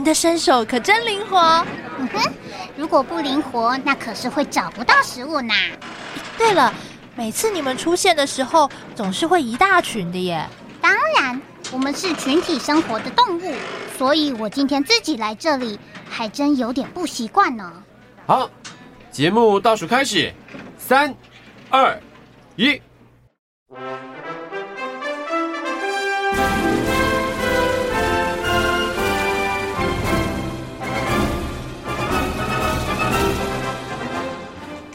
您的身手可真灵活。嗯哼，如果不灵活，那可是会找不到食物呢。对了，每次你们出现的时候，总是会一大群的耶。当然，我们是群体生活的动物，所以我今天自己来这里，还真有点不习惯呢。好，节目倒数开始，三、二、一。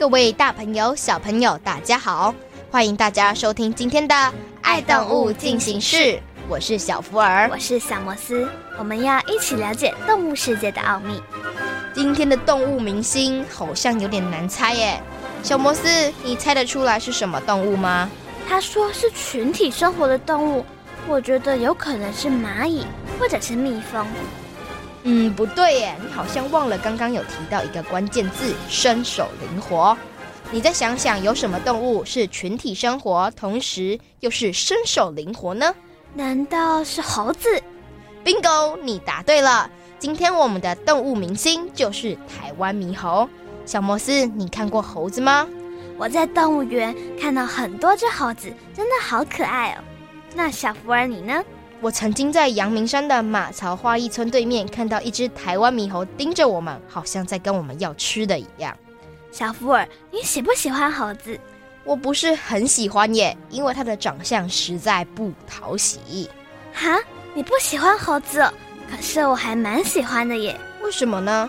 各位大朋友、小朋友，大家好！欢迎大家收听今天的《爱动物进行式》，我是小福儿，我是小摩斯，我们要一起了解动物世界的奥秘。今天的动物明星好像有点难猜耶，小摩斯，你猜得出来是什么动物吗？他说是群体生活的动物，我觉得有可能是蚂蚁或者是蜜蜂。嗯，不对耶，你好像忘了刚刚有提到一个关键字——身手灵活。你再想想，有什么动物是群体生活，同时又是身手灵活呢？难道是猴子？Bingo，你答对了。今天我们的动物明星就是台湾猕猴。小摩斯，你看过猴子吗？我在动物园看到很多只猴子，真的好可爱哦。那小福儿，你呢？我曾经在阳明山的马槽花艺村对面看到一只台湾猕猴盯着我们，好像在跟我们要吃的一样。小福尔，你喜不喜欢猴子？我不是很喜欢耶，因为它的长相实在不讨喜。哈，你不喜欢猴子？可是我还蛮喜欢的耶。为什么呢？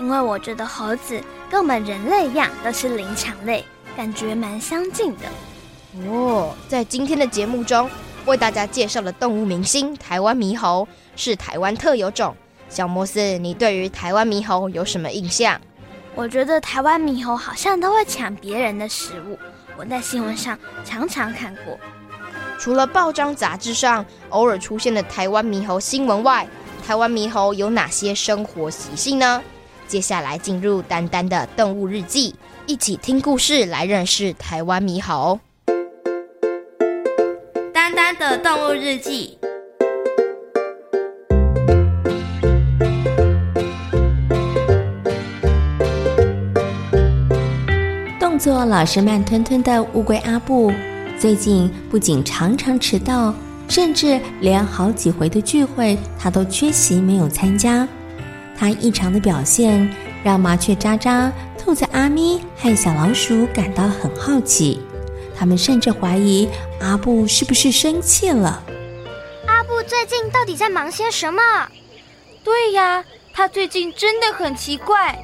因为我觉得猴子跟我们人类一样，都是灵长类，感觉蛮相近的。哦，在今天的节目中。为大家介绍的动物明星台湾猕猴是台湾特有种。小摩斯，你对于台湾猕猴有什么印象？我觉得台湾猕猴好像都会抢别人的食物，我在新闻上常常看过。除了报章杂志上偶尔出现的台湾猕猴新闻外，台湾猕猴有哪些生活习性呢？接下来进入丹丹的动物日记，一起听故事来认识台湾猕猴。的动物日记。动作老是慢吞吞的乌龟阿布，最近不仅常常迟到，甚至连好几回的聚会他都缺席没有参加。他异常的表现让麻雀渣渣、兔子阿咪和小老鼠感到很好奇。他们甚至怀疑阿布是不是生气了。阿布最近到底在忙些什么？对呀，他最近真的很奇怪。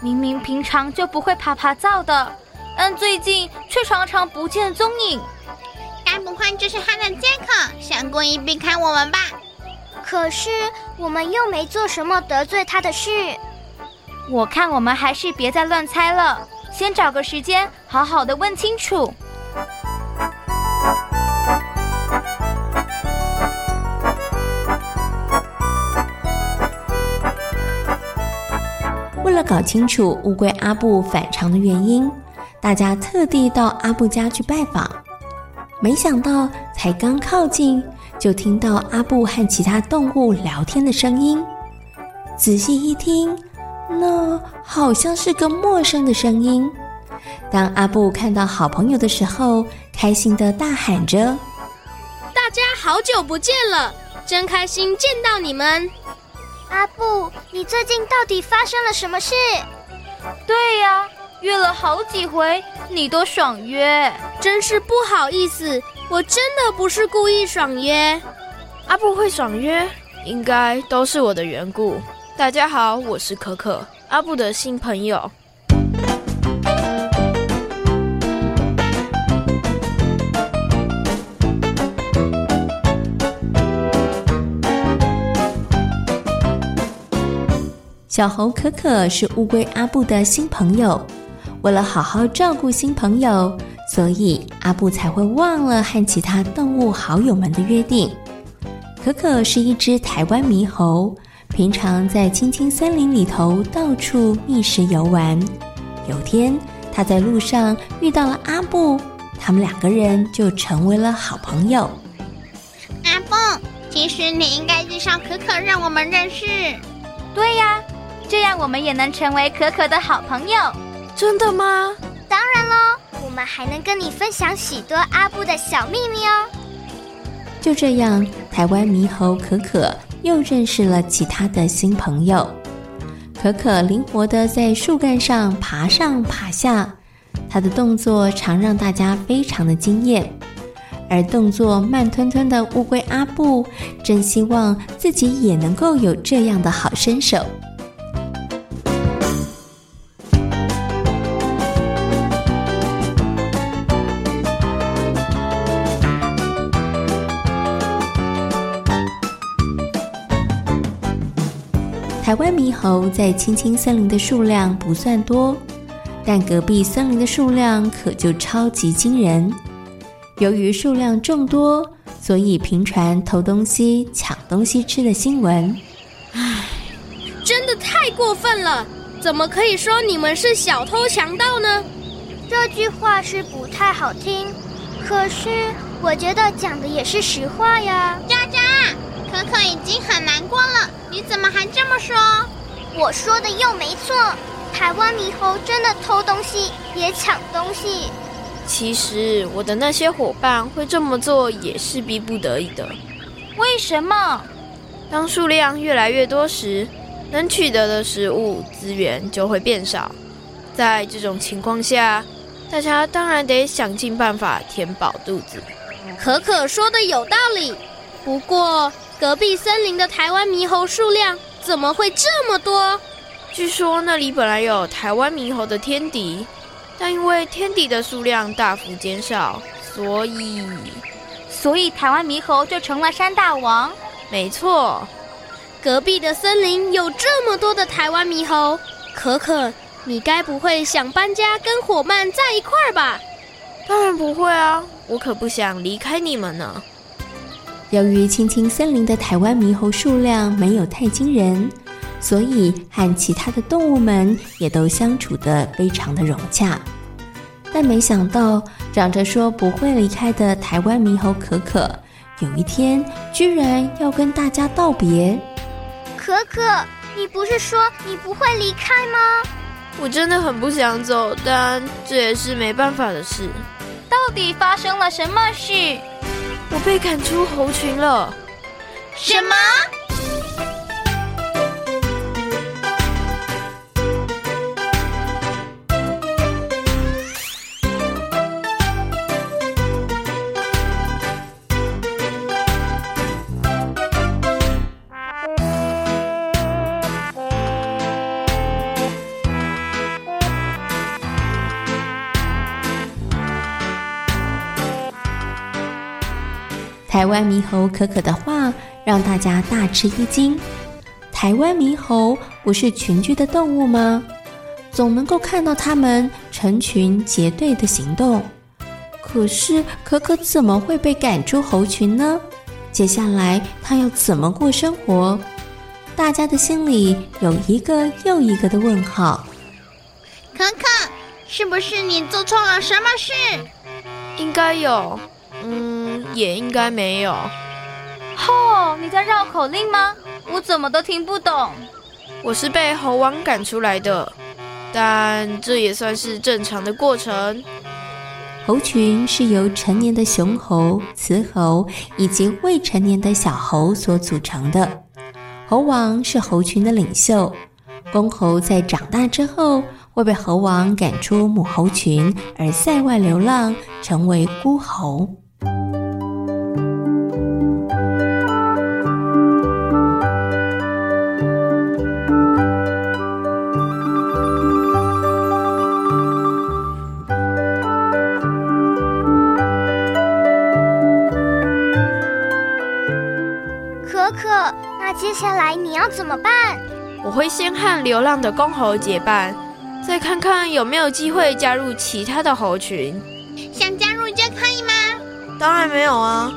明明平常就不会爬爬灶的，但最近却常常不见踪影。该不会就是他的借口，想故意避开我们吧？可是我们又没做什么得罪他的事。我看我们还是别再乱猜了，先找个时间好好的问清楚。了搞清楚乌龟阿布反常的原因，大家特地到阿布家去拜访。没想到，才刚靠近，就听到阿布和其他动物聊天的声音。仔细一听，那好像是个陌生的声音。当阿布看到好朋友的时候，开心地大喊着：“大家好久不见了，真开心见到你们！”阿布，你最近到底发生了什么事？对呀，约了好几回，你都爽约，真是不好意思，我真的不是故意爽约。阿布会爽约，应该都是我的缘故。大家好，我是可可，阿布的新朋友。小猴可可是乌龟阿布的新朋友。为了好好照顾新朋友，所以阿布才会忘了和其他动物好友们的约定。可可是一只台湾猕猴，平常在青青森林里头到处觅食游玩。有天，它在路上遇到了阿布，他们两个人就成为了好朋友。阿布，其实你应该介绍可可让我们认识。对呀，这样我们也能成为可可的好朋友。真的吗？当然喽，我们还能跟你分享许多阿布的小秘密哦。就这样，台湾猕猴可可又认识了其他的新朋友。可可灵活的在树干上爬上爬下，它的动作常让大家非常的惊艳。而动作慢吞吞的乌龟阿布，真希望自己也能够有这样的好身手。台湾猕猴在青青森林的数量不算多，但隔壁森林的数量可就超级惊人。由于数量众多，所以频传偷东西、抢东西吃的新闻。唉，真的太过分了！怎么可以说你们是小偷强盗呢？这句话是不太好听，可是我觉得讲的也是实话呀。佳佳，可可已经很难过了。你怎么还这么说？我说的又没错，台湾猕猴真的偷东西也抢东西。其实我的那些伙伴会这么做也是逼不得已的。为什么？当数量越来越多时，能取得的食物资源就会变少。在这种情况下，大家当然得想尽办法填饱肚子。可可说的有道理，不过。隔壁森林的台湾猕猴数量怎么会这么多？据说那里本来有台湾猕猴的天敌，但因为天敌的数量大幅减少，所以所以台湾猕猴就成了山大王。没错，隔壁的森林有这么多的台湾猕猴，可可，你该不会想搬家跟伙伴在一块儿吧？当然不会啊，我可不想离开你们呢。由于青青森林的台湾猕猴数量没有太惊人，所以和其他的动物们也都相处得非常的融洽。但没想到，长着说不会离开的台湾猕猴可可，有一天居然要跟大家道别。可可，你不是说你不会离开吗？我真的很不想走，但这也是没办法的事。到底发生了什么事？我被赶出猴群了。什么？台湾猕猴可可的话让大家大吃一惊。台湾猕猴不是群居的动物吗？总能够看到它们成群结队的行动。可是可可怎么会被赶出猴群呢？接下来它要怎么过生活？大家的心里有一个又一个的问号。可可，是不是你做错了什么事？应该有。嗯，也应该没有。吼，你在绕口令吗？我怎么都听不懂。我是被猴王赶出来的，但这也算是正常的过程。猴群是由成年的雄猴、雌猴以及未成年的小猴所组成的。猴王是猴群的领袖，公猴在长大之后会被猴王赶出母猴群，而在外流浪，成为孤猴。接下来你要怎么办？我会先和流浪的公猴结伴，再看看有没有机会加入其他的猴群。想加入就可以吗？当然没有啊，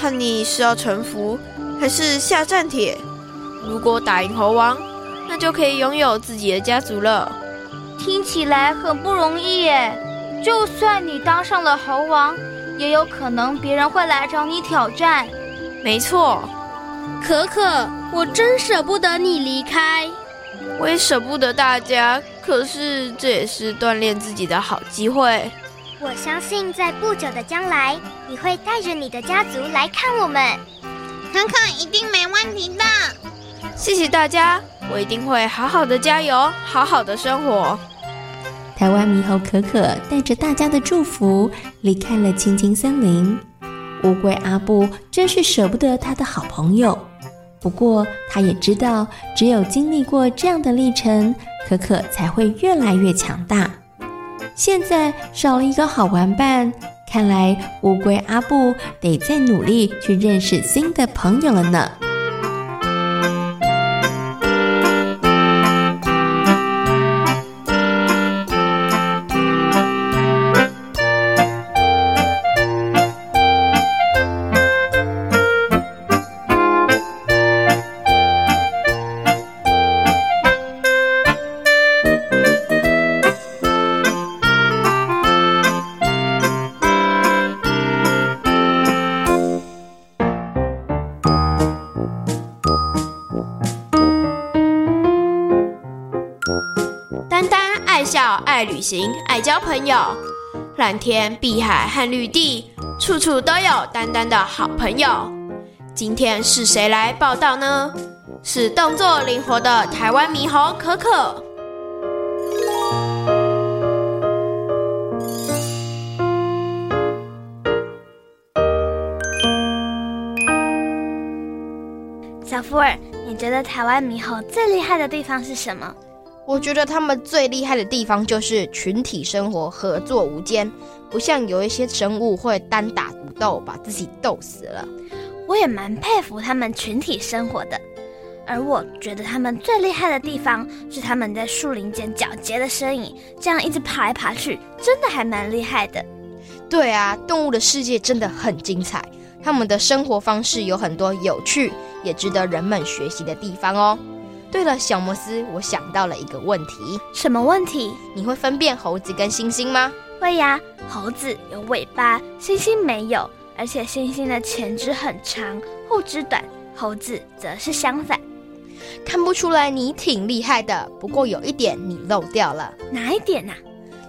看你是要臣服还是下战帖。如果打赢猴王，那就可以拥有自己的家族了。听起来很不容易耶。就算你当上了猴王，也有可能别人会来找你挑战。没错，可可，我真舍不得你离开。我也舍不得大家，可是这也是锻炼自己的好机会。我相信在不久的将来，你会带着你的家族来看我们。可可一定没问题的。谢谢大家，我一定会好好的加油，好好的生活。台湾猕猴可可带着大家的祝福离开了青青森林。乌龟阿布真是舍不得他的好朋友，不过他也知道，只有经历过这样的历程，可可才会越来越强大。现在少了一个好玩伴，看来乌龟阿布得再努力去认识新的朋友了呢。行，爱交朋友，蓝天、碧海和绿地，处处都有丹丹的好朋友。今天是谁来报道呢？是动作灵活的台湾猕猴可可。小福尔，你觉得台湾猕猴最厉害的地方是什么？我觉得他们最厉害的地方就是群体生活，合作无间，不像有一些生物会单打独斗，把自己斗死了。我也蛮佩服他们群体生活的，而我觉得他们最厉害的地方是他们在树林间矫捷的身影，这样一直爬来爬去，真的还蛮厉害的。对啊，动物的世界真的很精彩，他们的生活方式有很多有趣，也值得人们学习的地方哦。对了，小摩斯，我想到了一个问题。什么问题？你会分辨猴子跟猩猩吗？会呀，猴子有尾巴，猩猩没有，而且猩猩的前肢很长，后肢短，猴子则是相反。看不出来你挺厉害的，不过有一点你漏掉了。哪一点啊？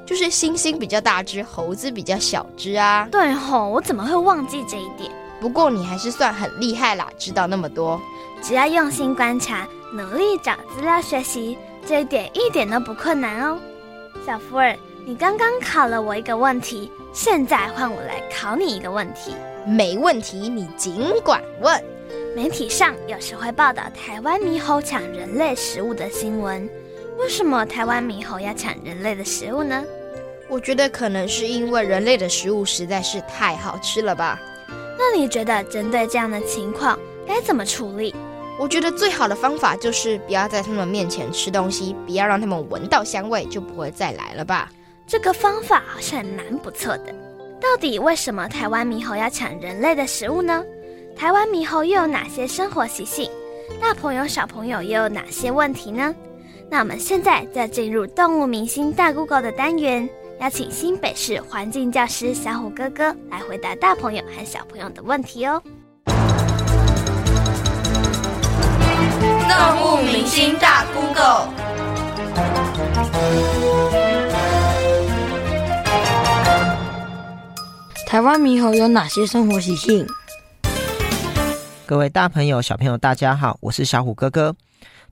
就是猩猩比较大只，猴子比较小只啊。对吼，我怎么会忘记这一点？不过你还是算很厉害啦，知道那么多。只要用心观察。努力找资料学习，这一点一点都不困难哦。小福尔，你刚刚考了我一个问题，现在换我来考你一个问题。没问题，你尽管问。媒体上有时会报道台湾猕猴抢人类食物的新闻，为什么台湾猕猴要抢人类的食物呢？我觉得可能是因为人类的食物实在是太好吃了吧。那你觉得针对这样的情况该怎么处理？我觉得最好的方法就是不要在他们面前吃东西，不要让他们闻到香味，就不会再来了吧。这个方法好像蛮不错的。到底为什么台湾猕猴要抢人类的食物呢？台湾猕猴又有哪些生活习性？大朋友小朋友又有哪些问题呢？那我们现在就进入动物明星大 Google 的单元，邀请新北市环境教师小虎哥哥来回答大朋友和小朋友的问题哦。动物明星大 Google。台湾猕猴有哪些生活习性？各位大朋友、小朋友，大家好，我是小虎哥哥。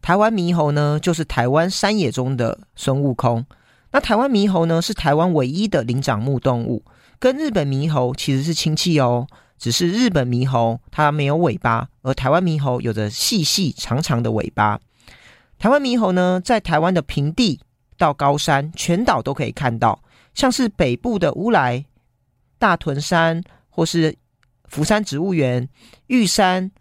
台湾猕猴呢，就是台湾山野中的孙悟空。那台湾猕猴呢，是台湾唯一的灵长目动物，跟日本猕猴其实是亲戚哦。只是日本猕猴它没有尾巴，而台湾猕猴有着细细长长的尾巴。台湾猕猴呢，在台湾的平地到高山全岛都可以看到，像是北部的乌来、大屯山，或是福山植物园、玉山、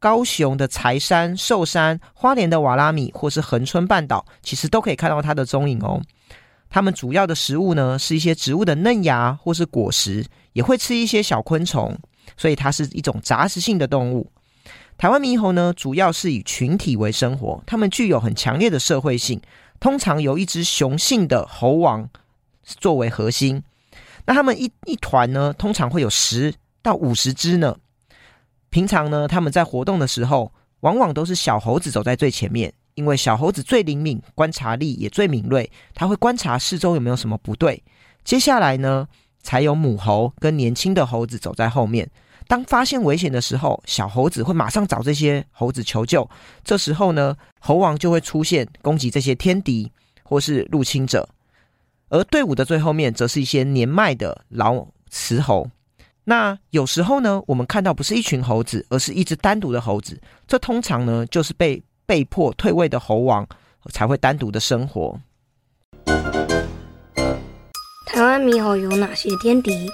高雄的柴山、寿山、花莲的瓦拉米，或是恒春半岛，其实都可以看到它的踪影哦。它们主要的食物呢，是一些植物的嫩芽或是果实，也会吃一些小昆虫，所以它是一种杂食性的动物。台湾猕猴呢，主要是以群体为生活，它们具有很强烈的社会性，通常由一只雄性的猴王作为核心。那它们一一团呢，通常会有十到五十只呢。平常呢，他们在活动的时候，往往都是小猴子走在最前面，因为小猴子最灵敏，观察力也最敏锐，它会观察四周有没有什么不对。接下来呢，才有母猴跟年轻的猴子走在后面。当发现危险的时候，小猴子会马上找这些猴子求救。这时候呢，猴王就会出现攻击这些天敌或是入侵者。而队伍的最后面，则是一些年迈的老雌猴。那有时候呢，我们看到不是一群猴子，而是一只单独的猴子。这通常呢，就是被被迫退位的猴王才会单独的生活。台湾猕猴有哪些天敌？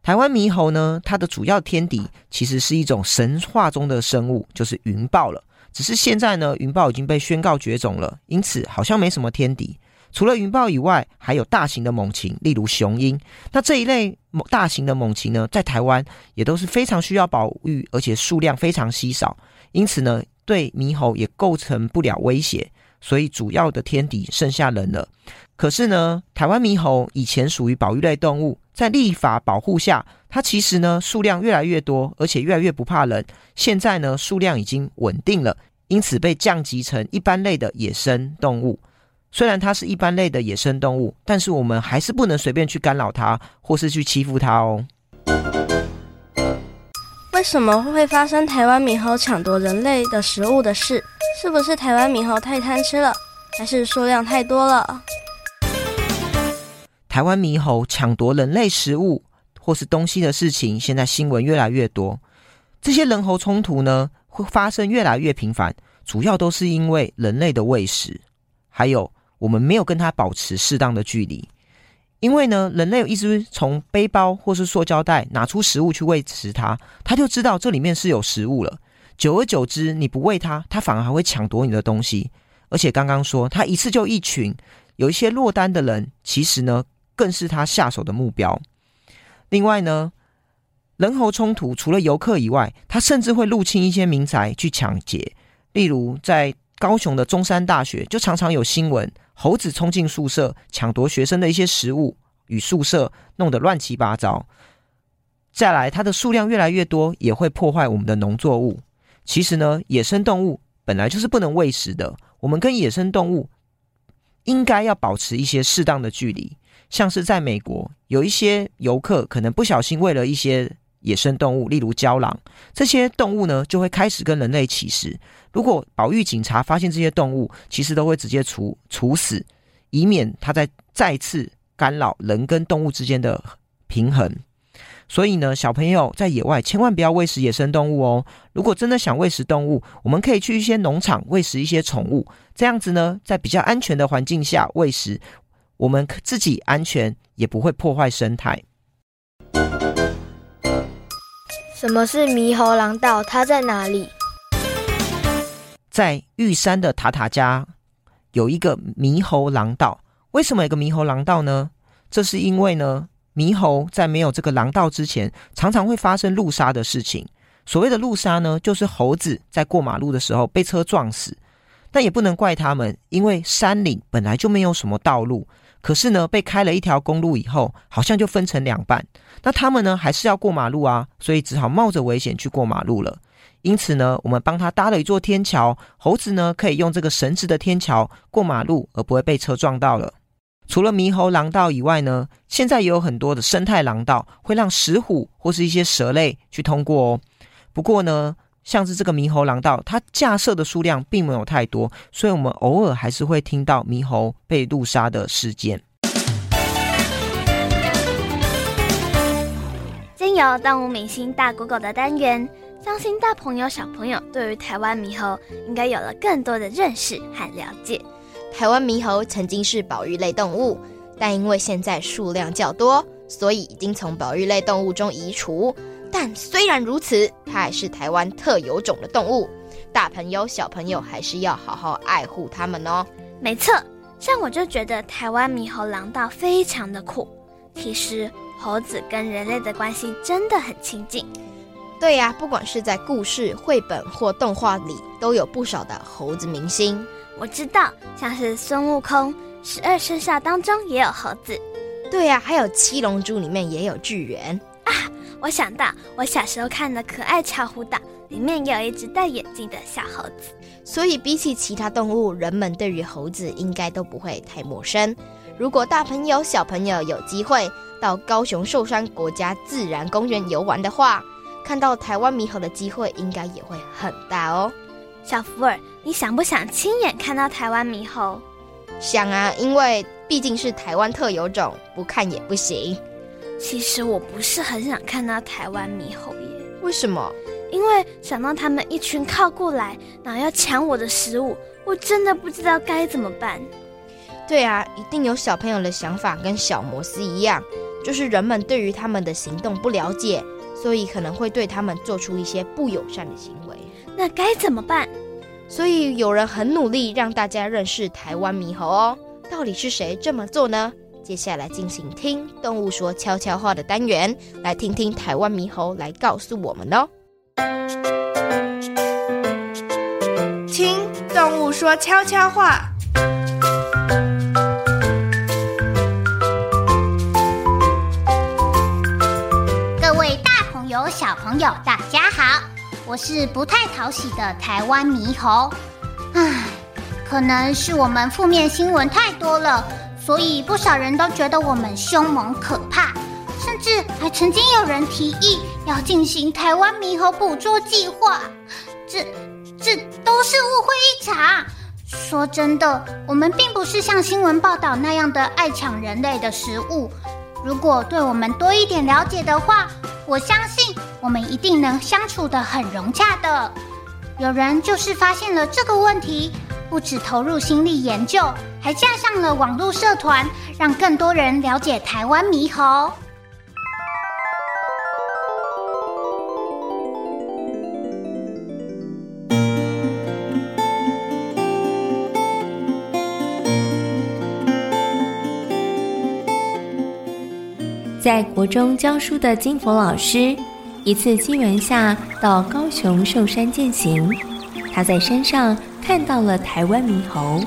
台湾猕猴呢，它的主要天敌其实是一种神话中的生物，就是云豹了。只是现在呢，云豹已经被宣告绝种了，因此好像没什么天敌。除了云豹以外，还有大型的猛禽，例如雄鹰。那这一类大型的猛禽呢，在台湾也都是非常需要保育，而且数量非常稀少，因此呢，对猕猴也构成不了威胁。所以主要的天敌剩下人了。可是呢，台湾猕猴以前属于保育类动物，在立法保护下，它其实呢数量越来越多，而且越来越不怕人。现在呢，数量已经稳定了，因此被降级成一般类的野生动物。虽然它是一般类的野生动物，但是我们还是不能随便去干扰它，或是去欺负它哦。为什么会发生台湾猕猴抢夺人类的食物的事？是不是台湾猕猴太贪吃了，还是数量太多了？台湾猕猴抢夺人类食物或是东西的事情，现在新闻越来越多。这些人猴冲突呢，会发生越来越频繁，主要都是因为人类的喂食，还有。我们没有跟它保持适当的距离，因为呢，人类有一直从背包或是塑胶袋拿出食物去喂食它，它就知道这里面是有食物了。久而久之，你不喂它，它反而还会抢夺你的东西。而且刚刚说，它一次就一群，有一些落单的人，其实呢，更是它下手的目标。另外呢，人猴冲突除了游客以外，它甚至会入侵一些民宅去抢劫，例如在高雄的中山大学，就常常有新闻。猴子冲进宿舍，抢夺学生的一些食物，与宿舍弄得乱七八糟。再来，它的数量越来越多，也会破坏我们的农作物。其实呢，野生动物本来就是不能喂食的。我们跟野生动物应该要保持一些适当的距离。像是在美国，有一些游客可能不小心喂了一些野生动物，例如郊狼，这些动物呢就会开始跟人类起食。如果保育警察发现这些动物，其实都会直接处处死，以免它再再次干扰人跟动物之间的平衡。所以呢，小朋友在野外千万不要喂食野生动物哦。如果真的想喂食动物，我们可以去一些农场喂食一些宠物，这样子呢，在比较安全的环境下喂食，我们自己安全，也不会破坏生态。什么是猕猴廊道？它在哪里？在玉山的塔塔加有一个猕猴廊道。为什么有个猕猴廊道呢？这是因为呢，猕猴在没有这个廊道之前，常常会发生路杀的事情。所谓的路杀呢，就是猴子在过马路的时候被车撞死。但也不能怪他们，因为山岭本来就没有什么道路。可是呢，被开了一条公路以后，好像就分成两半。那他们呢，还是要过马路啊，所以只好冒着危险去过马路了。因此呢，我们帮他搭了一座天桥，猴子呢可以用这个绳子的天桥过马路，而不会被车撞到了。除了猕猴廊道以外呢，现在也有很多的生态廊道，会让石虎或是一些蛇类去通过哦。不过呢，像是这个猕猴廊道，它架设的数量并没有太多，所以我们偶尔还是会听到猕猴被路杀的事件。经由动物明星大 Google 的单元。相信大朋友、小朋友对于台湾猕猴应该有了更多的认识和了解。台湾猕猴曾经是保育类动物，但因为现在数量较多，所以已经从保育类动物中移除。但虽然如此，它还是台湾特有种的动物。大朋友、小朋友还是要好好爱护它们哦。没错，像我就觉得台湾猕猴廊道非常的酷。其实猴子跟人类的关系真的很亲近。对呀、啊，不管是在故事、绘本或动画里，都有不少的猴子明星。我知道，像是孙悟空，十二生肖当中也有猴子。对呀、啊，还有七龙珠里面也有巨猿啊！我想到我小时候看的《可爱巧虎岛》，里面有一只戴眼镜的小猴子。所以比起其他动物，人们对于猴子应该都不会太陌生。如果大朋友、小朋友有机会到高雄寿山国家自然公园游玩的话，看到台湾猕猴的机会应该也会很大哦。小福尔，你想不想亲眼看到台湾猕猴？想啊，因为毕竟是台湾特有种，不看也不行。其实我不是很想看到台湾猕猴耶。为什么？因为想到他们一群靠过来，然后要抢我的食物，我真的不知道该怎么办。对啊，一定有小朋友的想法跟小摩斯一样，就是人们对于他们的行动不了解，所以可能会对他们做出一些不友善的行为。那该怎么办？所以有人很努力让大家认识台湾猕猴哦。到底是谁这么做呢？接下来进行听动物说悄悄话的单元，来听听台湾猕猴来告诉我们哦。听动物说悄悄话。各位大朋友、小朋友，大家好。我是不太讨喜的台湾猕猴，唉，可能是我们负面新闻太多了，所以不少人都觉得我们凶猛可怕，甚至还曾经有人提议要进行台湾猕猴捕捉计划，这这都是误会一场。说真的，我们并不是像新闻报道那样的爱抢人类的食物，如果对我们多一点了解的话，我相信。我们一定能相处得很融洽的。有人就是发现了这个问题，不止投入心力研究，还架上了网络社团，让更多人了解台湾猕猴。在国中教书的金佛老师。一次机缘下，到高雄寿山践行，他在山上看到了台湾猕猴。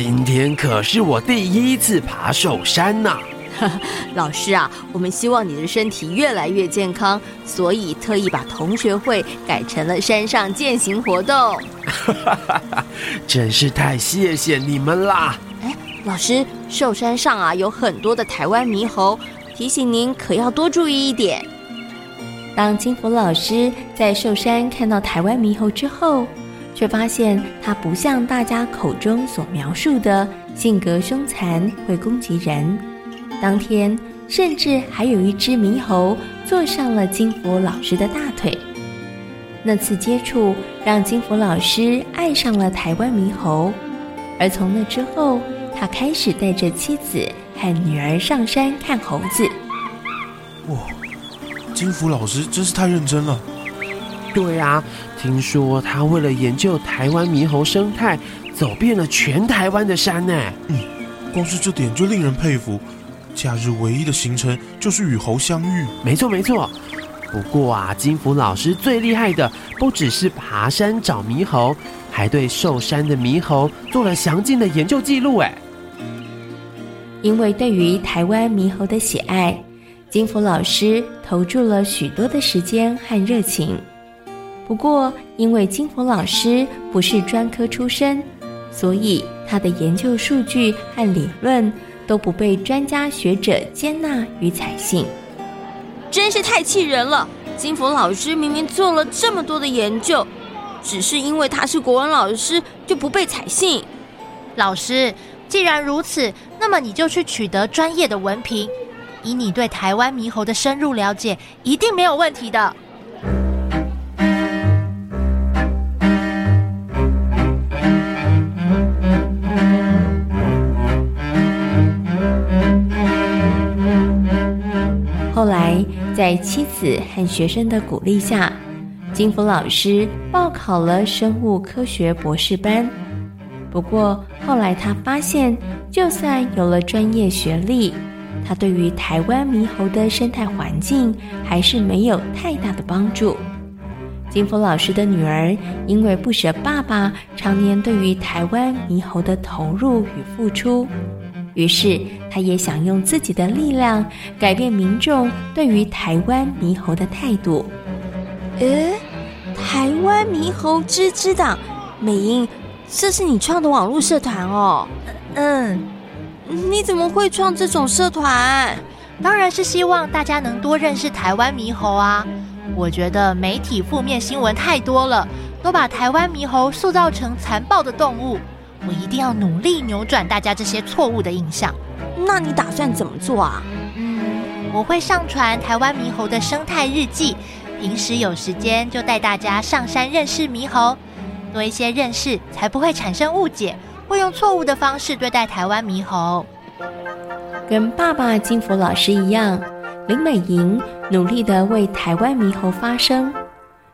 今天可是我第一次爬寿山呐！老师啊，我们希望你的身体越来越健康，所以特意把同学会改成了山上践行活动。真是太谢谢你们啦！哎，老师，寿山上啊有很多的台湾猕猴，提醒您可要多注意一点。当金福老师在寿山看到台湾猕猴之后，却发现他不像大家口中所描述的性格凶残、会攻击人。当天甚至还有一只猕猴坐上了金福老师的大腿。那次接触让金福老师爱上了台湾猕猴，而从那之后，他开始带着妻子和女儿上山看猴子。哇！金福老师真是太认真了。对啊，听说他为了研究台湾猕猴生态，走遍了全台湾的山呢。嗯，光是这点就令人佩服。假日唯一的行程就是与猴相遇。没错没错。不过啊，金福老师最厉害的不只是爬山找猕猴，还对寿山的猕猴做了详尽的研究记录。哎，因为对于台湾猕猴的喜爱。金福老师投注了许多的时间和热情，不过因为金佛老师不是专科出身，所以他的研究数据和理论都不被专家学者接纳与采信，真是太气人了！金佛老师明明做了这么多的研究，只是因为他是国文老师就不被采信。老师，既然如此，那么你就去取得专业的文凭。以你对台湾猕猴的深入了解，一定没有问题的。在妻子和学生的鼓励下，金福老师报考了生物科学博士班。不过后来他发现，就算有了专业学历，他对于台湾猕猴的生态环境还是没有太大的帮助。金福老师的女儿因为不舍爸爸常年对于台湾猕猴的投入与付出，于是他也想用自己的力量改变民众对于台湾猕猴的态度。诶，台湾猕猴吱吱党，美英，这是你创的网络社团哦？嗯，你怎么会创这种社团？当然是希望大家能多认识台湾猕猴啊。我觉得媒体负面新闻太多了，都把台湾猕猴塑造成残暴的动物。我一定要努力扭转大家这些错误的印象。那你打算怎么做啊？嗯，我会上传台湾猕猴的生态日记，平时有时间就带大家上山认识猕猴，多一些认识才不会产生误解，会用错误的方式对待台湾猕猴。跟爸爸金福老师一样。林美莹努力地为台湾猕猴发声。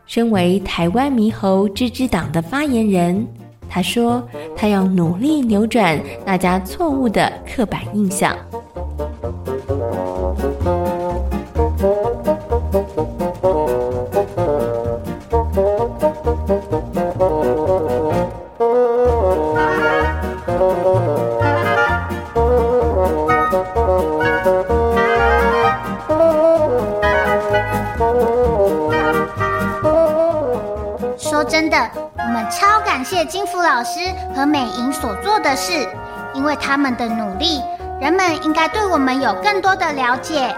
身为台湾猕猴吱吱党的发言人，他说：“他要努力扭转大家错误的刻板印象。”老师和美莹所做的事，因为他们的努力，人们应该对我们有更多的了解。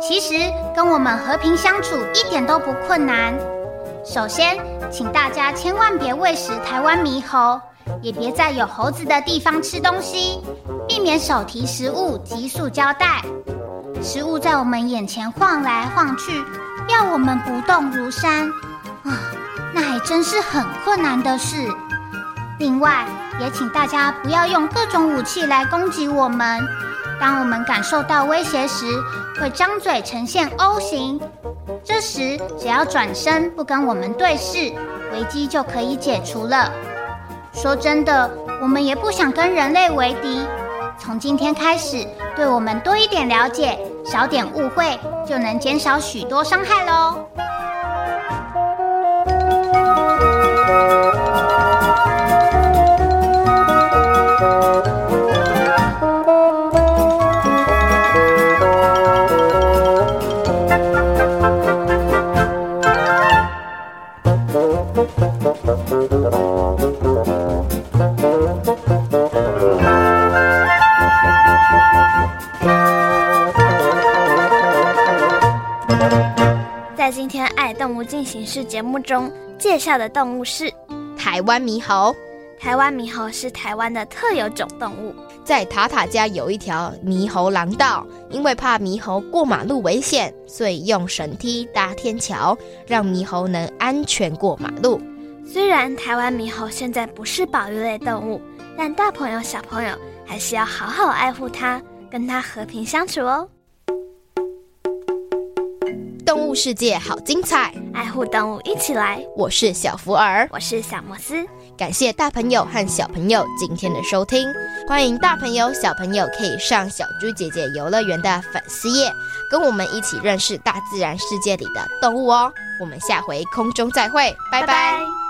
其实跟我们和平相处一点都不困难。首先，请大家千万别喂食台湾猕猴，也别在有猴子的地方吃东西，避免手提食物及塑胶袋。食物在我们眼前晃来晃去，要我们不动如山啊，那还真是很困难的事。另外，也请大家不要用各种武器来攻击我们。当我们感受到威胁时，会张嘴呈现 O 型。这时，只要转身不跟我们对视，危机就可以解除了。说真的，我们也不想跟人类为敌。从今天开始，对我们多一点了解，少点误会，就能减少许多伤害喽。节目中介绍的动物是台湾猕猴。台湾猕猴是台湾的特有种动物。在塔塔家有一条猕猴廊道，因为怕猕猴过马路危险，所以用绳梯搭天桥，让猕猴能安全过马路。虽然台湾猕猴现在不是保育类动物，但大朋友小朋友还是要好好爱护它，跟它和平相处哦。动物世界好精彩，爱护动物一起来。我是小福尔，我是小摩斯。感谢大朋友和小朋友今天的收听，欢迎大朋友小朋友可以上小猪姐姐游乐园的粉丝页，跟我们一起认识大自然世界里的动物哦。我们下回空中再会，拜拜。拜拜。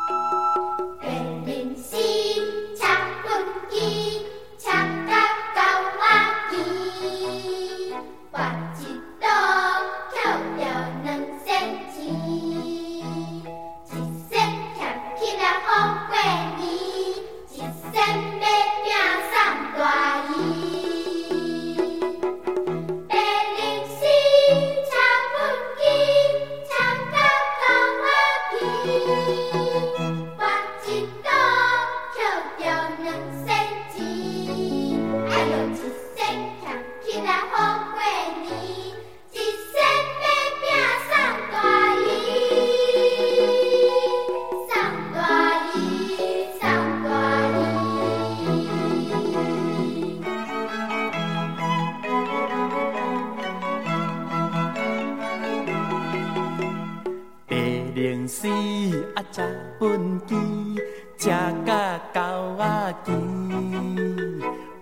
箕，食甲狗仔甜，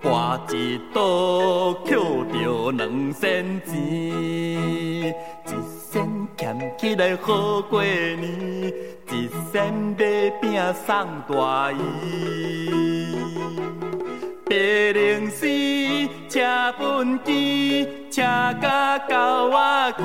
跋一倒抾着两仙钱，一仙俭起来好过年，一仙买饼送大姨。白龙丝车畚箕，车甲狗仔骑，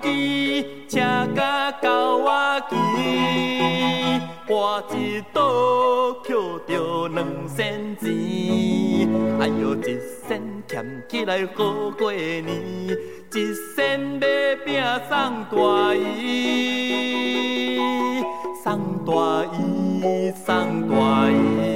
机车甲到我机，我一倒捡着两仙钱，哎呦，一仙俭起来好过年，一仙买饼送大姨，送大姨，送大姨。